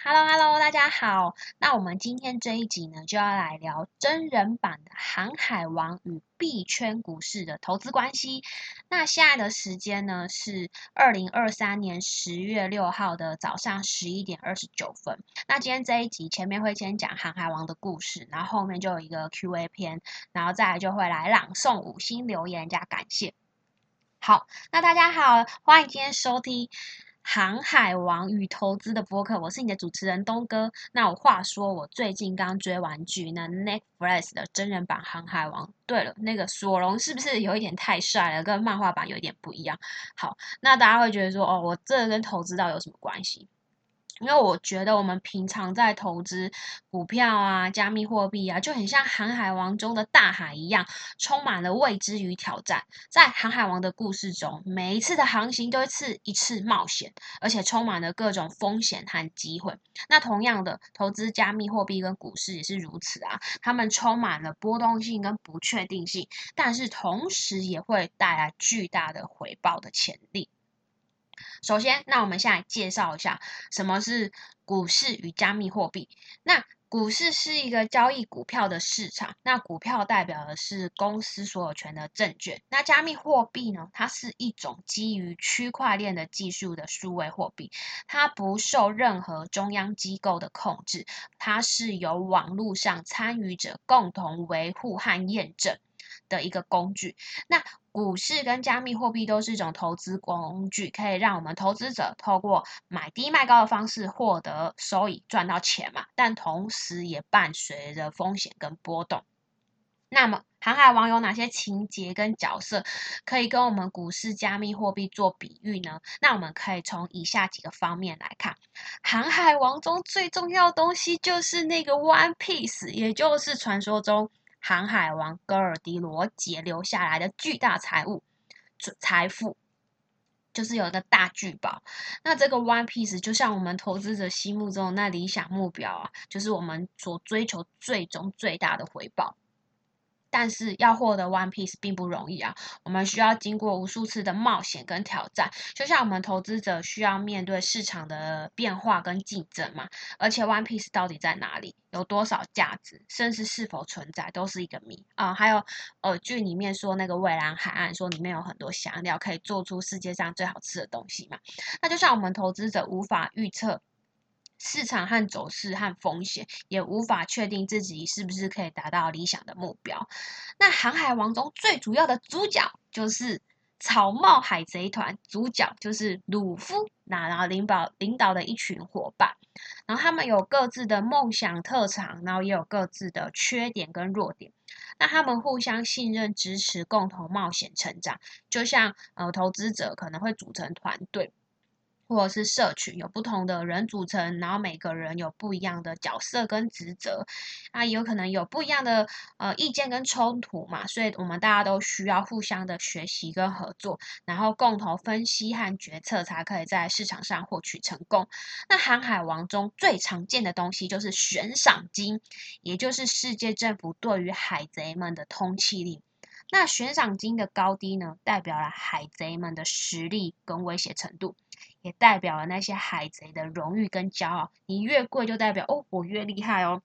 Hello，Hello，大家好。那我们今天这一集呢，就要来聊真人版的《航海王》与币圈股市的投资关系。那现在的时间呢是二零二三年十月六号的早上十一点二十九分。那今天这一集前面会先讲《航海王》的故事，然后后面就有一个 Q&A 篇，然后再来就会来朗诵五星留言加感谢。好，那大家好，欢迎今天收听。航海王与投资的播客，我是你的主持人东哥。那我话说，我最近刚追完剧，那 Netflix 的真人版《航海王》。对了，那个索隆是不是有一点太帅了，跟漫画版有一点不一样？好，那大家会觉得说，哦，我这跟投资到有什么关系？因为我觉得我们平常在投资股票啊、加密货币啊，就很像《航海王》中的大海一样，充满了未知与挑战。在《航海王》的故事中，每一次的航行都是一次冒险，而且充满了各种风险和机会。那同样的，投资加密货币跟股市也是如此啊，他们充满了波动性跟不确定性，但是同时也会带来巨大的回报的潜力。首先，那我们先来介绍一下什么是股市与加密货币。那股市是一个交易股票的市场，那股票代表的是公司所有权的证券。那加密货币呢？它是一种基于区块链的技术的数位货币，它不受任何中央机构的控制，它是由网络上参与者共同维护和验证。的一个工具，那股市跟加密货币都是一种投资工具，可以让我们投资者透过买低卖高的方式获得收益，赚到钱嘛。但同时也伴随着风险跟波动。那么，航海王有哪些情节跟角色可以跟我们股市、加密货币做比喻呢？那我们可以从以下几个方面来看。航海王中最重要的东西就是那个 One Piece，也就是传说中。航海王戈尔迪罗杰留下来的巨大财物、财富，就是有一个大巨宝。那这个 One Piece 就像我们投资者心目中那理想目标啊，就是我们所追求最终最大的回报。但是要获得 One Piece 并不容易啊，我们需要经过无数次的冒险跟挑战，就像我们投资者需要面对市场的变化跟竞争嘛。而且 One Piece 到底在哪里，有多少价值，甚至是否存在，都是一个谜啊。还有，呃，剧里面说那个蔚蓝海岸，说里面有很多香料，可以做出世界上最好吃的东西嘛。那就像我们投资者无法预测。市场和走势和风险，也无法确定自己是不是可以达到理想的目标。那航海王中最主要的主角就是草帽海贼团，主角就是鲁夫，那然后领导领导的一群伙伴，然后他们有各自的梦想特长，然后也有各自的缺点跟弱点。那他们互相信任、支持，共同冒险成长。就像呃，投资者可能会组成团队。或者是社群有不同的人组成，然后每个人有不一样的角色跟职责，啊，有可能有不一样的呃意见跟冲突嘛，所以我们大家都需要互相的学习跟合作，然后共同分析和决策，才可以在市场上获取成功。那航海王中最常见的东西就是悬赏金，也就是世界政府对于海贼们的通缉令。那悬赏金的高低呢，代表了海贼们的实力跟威胁程度。也代表了那些海贼的荣誉跟骄傲。你越贵，就代表哦，我越厉害哦。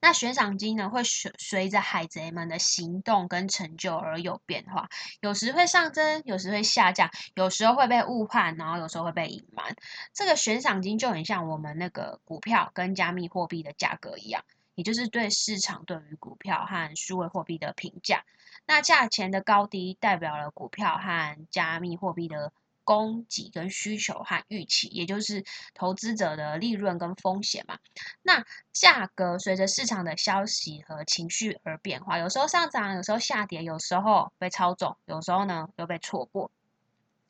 那悬赏金呢，会随随着海贼们的行动跟成就而有变化，有时会上升，有时会下降，有时候会被误判，然后有时候会被隐瞒。这个悬赏金就很像我们那个股票跟加密货币的价格一样，也就是对市场对于股票和数位货币的评价。那价钱的高低代表了股票和加密货币的。供给跟需求和预期，也就是投资者的利润跟风险嘛。那价格随着市场的消息和情绪而变化，有时候上涨，有时候下跌，有时候被操纵，有时候呢又被错过。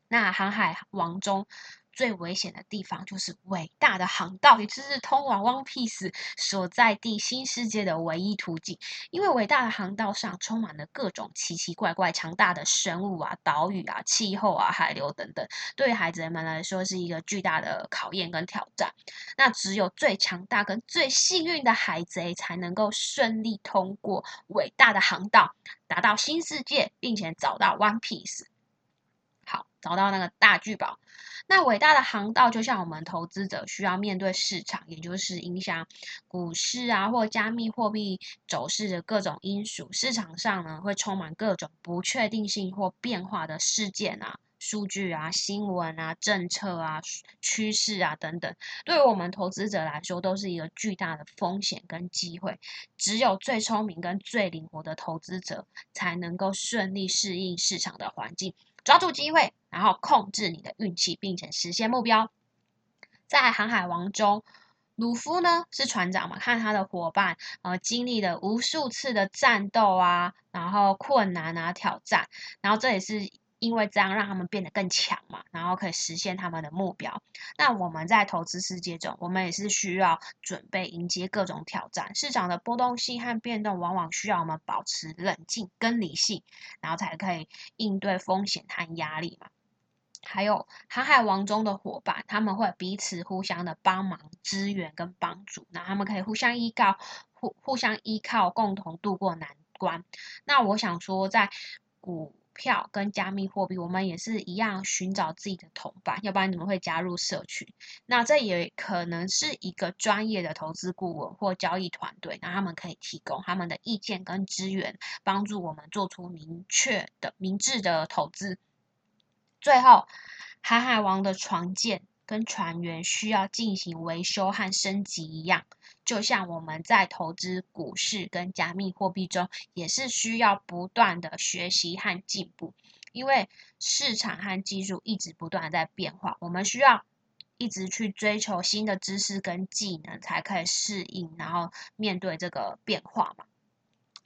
那航海王中。最危险的地方就是伟大的航道，也就是通往 One Piece 所在地新世界的唯一途径。因为伟大的航道上充满了各种奇奇怪怪、强大的生物啊、岛屿啊、气候啊、海流等等，对海贼们来说是一个巨大的考验跟挑战。那只有最强大跟最幸运的海贼才能够顺利通过伟大的航道，达到新世界，并且找到 One Piece。找到那个大聚宝。那伟大的航道就像我们投资者需要面对市场，也就是影响股市啊或加密货币走势的各种因素。市场上呢会充满各种不确定性或变化的事件啊。数据啊、新闻啊、政策啊、趋势啊等等，对于我们投资者来说，都是一个巨大的风险跟机会。只有最聪明跟最灵活的投资者，才能够顺利适应市场的环境，抓住机会，然后控制你的运气，并且实现目标。在《航海王》中，鲁夫呢是船长嘛，看他的伙伴呃经历了无数次的战斗啊，然后困难啊挑战，然后这也是。因为这样让他们变得更强嘛，然后可以实现他们的目标。那我们在投资世界中，我们也是需要准备迎接各种挑战。市场的波动性和变动，往往需要我们保持冷静跟理性，然后才可以应对风险和压力嘛。还有航海王中的伙伴，他们会彼此互相的帮忙、支援跟帮助，那他们可以互相依靠、互互相依靠，共同度过难关。那我想说，在股票跟加密货币，我们也是一样寻找自己的同伴，要不然怎么会加入社群？那这也可能是一个专业的投资顾问或交易团队，那他们可以提供他们的意见跟资源，帮助我们做出明确的、明智的投资。最后，海海王的船舰。跟船员需要进行维修和升级一样，就像我们在投资股市跟加密货币中，也是需要不断的学习和进步，因为市场和技术一直不断在变化，我们需要一直去追求新的知识跟技能，才可以适应，然后面对这个变化嘛。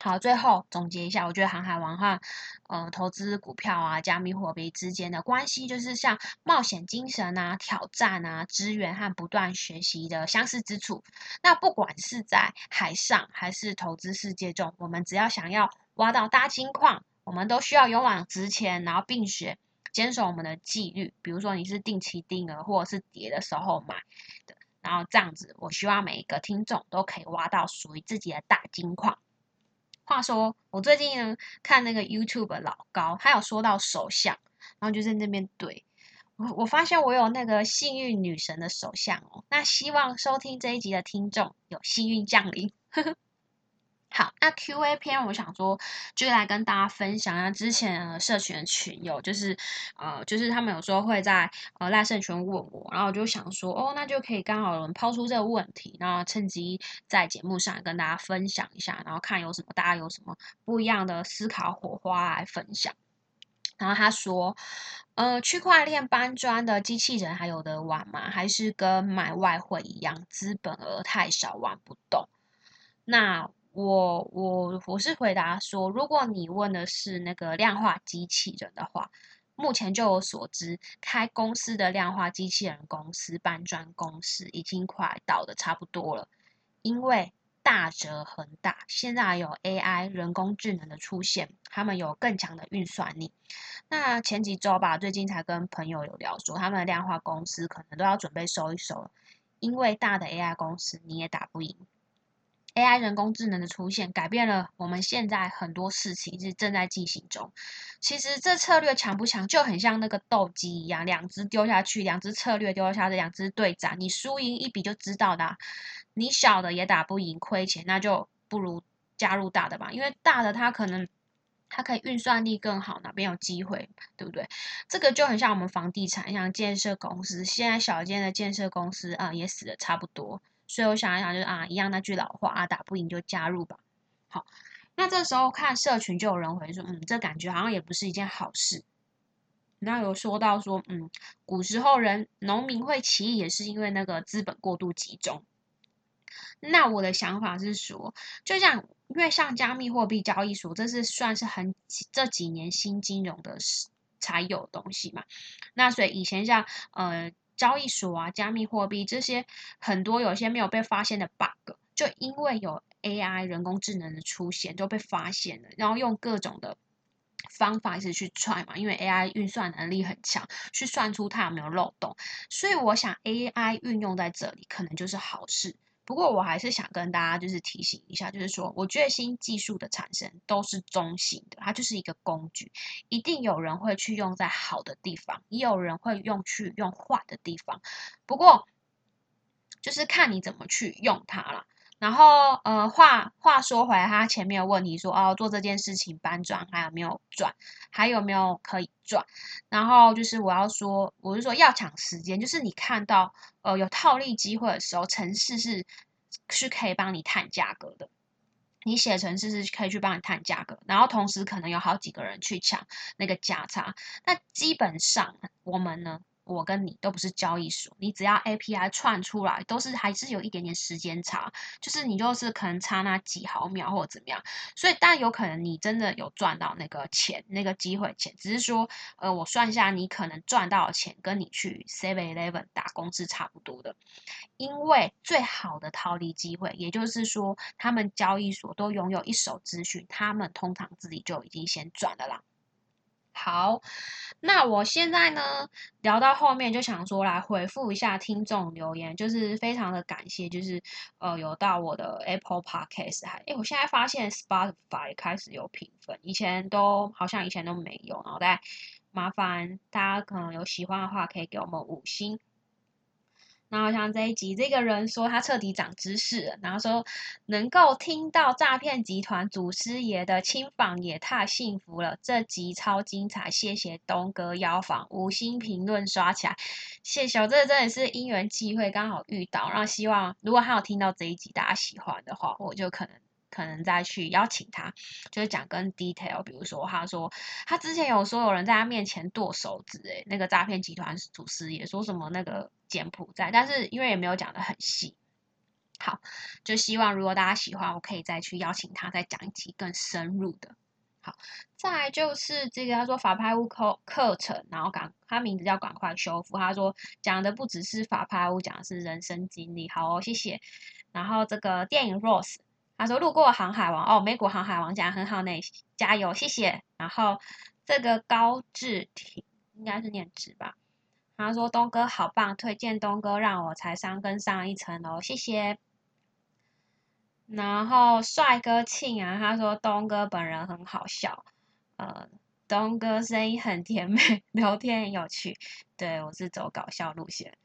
好，最后总结一下，我觉得航海王哈，呃，投资股票啊、加密货币之间的关系，就是像冒险精神啊、挑战啊、资源和不断学习的相似之处。那不管是在海上还是投资世界中，我们只要想要挖到大金矿，我们都需要勇往直前，然后并且坚守我们的纪律。比如说你是定期定额或者是跌的时候买的，然后这样子，我希望每一个听众都可以挖到属于自己的大金矿。话说，我最近看那个 YouTube 老高，他有说到手相，然后就在那边怼我，我发现我有那个幸运女神的手相哦。那希望收听这一集的听众有幸运降临。呵 呵好，那 Q&A 篇，我想说，就来跟大家分享一下之前社群的群友，就是呃，就是他们有时候会在呃赖社群问我，然后我就想说，哦，那就可以刚好抛出这个问题，然后趁机在节目上跟大家分享一下，然后看有什么大家有什么不一样的思考火花来分享。然后他说，呃，区块链搬砖的机器人还有的玩吗？还是跟买外汇一样，资本额太少玩不动？那我我我是回答说，如果你问的是那个量化机器人的话，目前就我所知，开公司的量化机器人公司搬砖公司已经快倒的差不多了，因为大折恒大现在有 AI 人工智能的出现，他们有更强的运算力。那前几周吧，最近才跟朋友有聊说，他们的量化公司可能都要准备收一收了，因为大的 AI 公司你也打不赢。AI 人工智能的出现，改变了我们现在很多事情是正在进行中。其实这策略强不强，就很像那个斗鸡一样，两只丢下去，两只策略丢下去，两只队长，你输赢一比就知道的。你小的也打不赢，亏钱，那就不如加入大的吧，因为大的它可能它可以运算力更好，哪边有机会，对不对？这个就很像我们房地产，像建设公司，现在小间的建设公司啊，也死的差不多。所以我想一想，就是啊，一样那句老话啊，打不赢就加入吧。好，那这时候看社群就有人回说，嗯，这感觉好像也不是一件好事。那有说到说，嗯，古时候人农民会起义，也是因为那个资本过度集中。那我的想法是说，就像因为像加密货币交易所，这是算是很这几年新金融的才有东西嘛。那所以以前像呃。交易所啊，加密货币这些很多有些没有被发现的 bug，就因为有 AI 人工智能的出现，就被发现了，然后用各种的方法一直去踹嘛，因为 AI 运算能力很强，去算出它有没有漏洞。所以我想 AI 运用在这里可能就是好事。不过我还是想跟大家就是提醒一下，就是说，我觉得新技术的产生都是中性的，它就是一个工具，一定有人会去用在好的地方，也有人会用去用坏的地方。不过，就是看你怎么去用它了。然后，呃，话话说回来，他前面有问题说，哦，做这件事情搬砖还有没有赚，还有没有可以赚？然后就是我要说，我是说要抢时间，就是你看到呃有套利机会的时候，城市是是可以帮你探价格的。你写程式是可以去帮你探价格，然后同时可能有好几个人去抢那个价差。那基本上我们呢？我跟你都不是交易所，你只要 API 串出来，都是还是有一点点时间差，就是你就是可能差那几毫秒或者怎么样，所以但有可能你真的有赚到那个钱，那个机会钱，只是说，呃，我算一下，你可能赚到的钱跟你去 Seven Eleven 打工是差不多的，因为最好的套利机会，也就是说，他们交易所都拥有一手资讯，他们通常自己就已经先赚了啦。好，那我现在呢聊到后面就想说来回复一下听众留言，就是非常的感谢，就是呃有到我的 Apple Podcast 还，哎，我现在发现 Spotify 开始有评分，以前都好像以前都没有，然后再麻烦大家可能有喜欢的话，可以给我们五星。然后像这一集，这个人说他彻底长知识，然后说能够听到诈骗集团祖师爷的亲访也太幸福了，这集超精彩，谢谢东哥邀访，五星评论刷起来，谢谢，这真的是因缘际会，刚好遇到，然后希望如果他有听到这一集大家喜欢的话，我就可能。可能再去邀请他，就是讲跟 detail，比如说他说他之前有说有人在他面前剁手指，诶，那个诈骗集团主师也说什么那个柬埔寨，但是因为也没有讲的很细，好，就希望如果大家喜欢，我可以再去邀请他再讲一集更深入的。好，再就是这个他说法拍屋课课程，然后赶他名字叫赶快修复，他说讲的不只是法拍屋，讲的是人生经历。好哦，谢谢。然后这个电影 Rose。他说：“路过航海王哦，美股航海王讲很好呢，加油，谢谢。”然后这个高志挺应该是念直吧。他说：“东哥好棒，推荐东哥让我财商更上一层楼，谢谢。”然后帅哥庆啊，他说：“东哥本人很好笑，呃，东哥声音很甜美，聊天很有趣。”对我是走搞笑路线。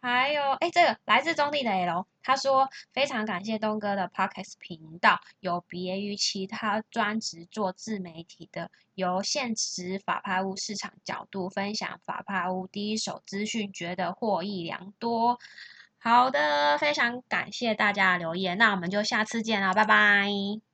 还有，哎，这个来自中地的 L，他说非常感谢东哥的 Podcast 频道，有别于其他专职做自媒体的，由现实法拍屋市场角度分享法拍屋第一手资讯，觉得获益良多。好的，非常感谢大家的留言，那我们就下次见了，拜拜。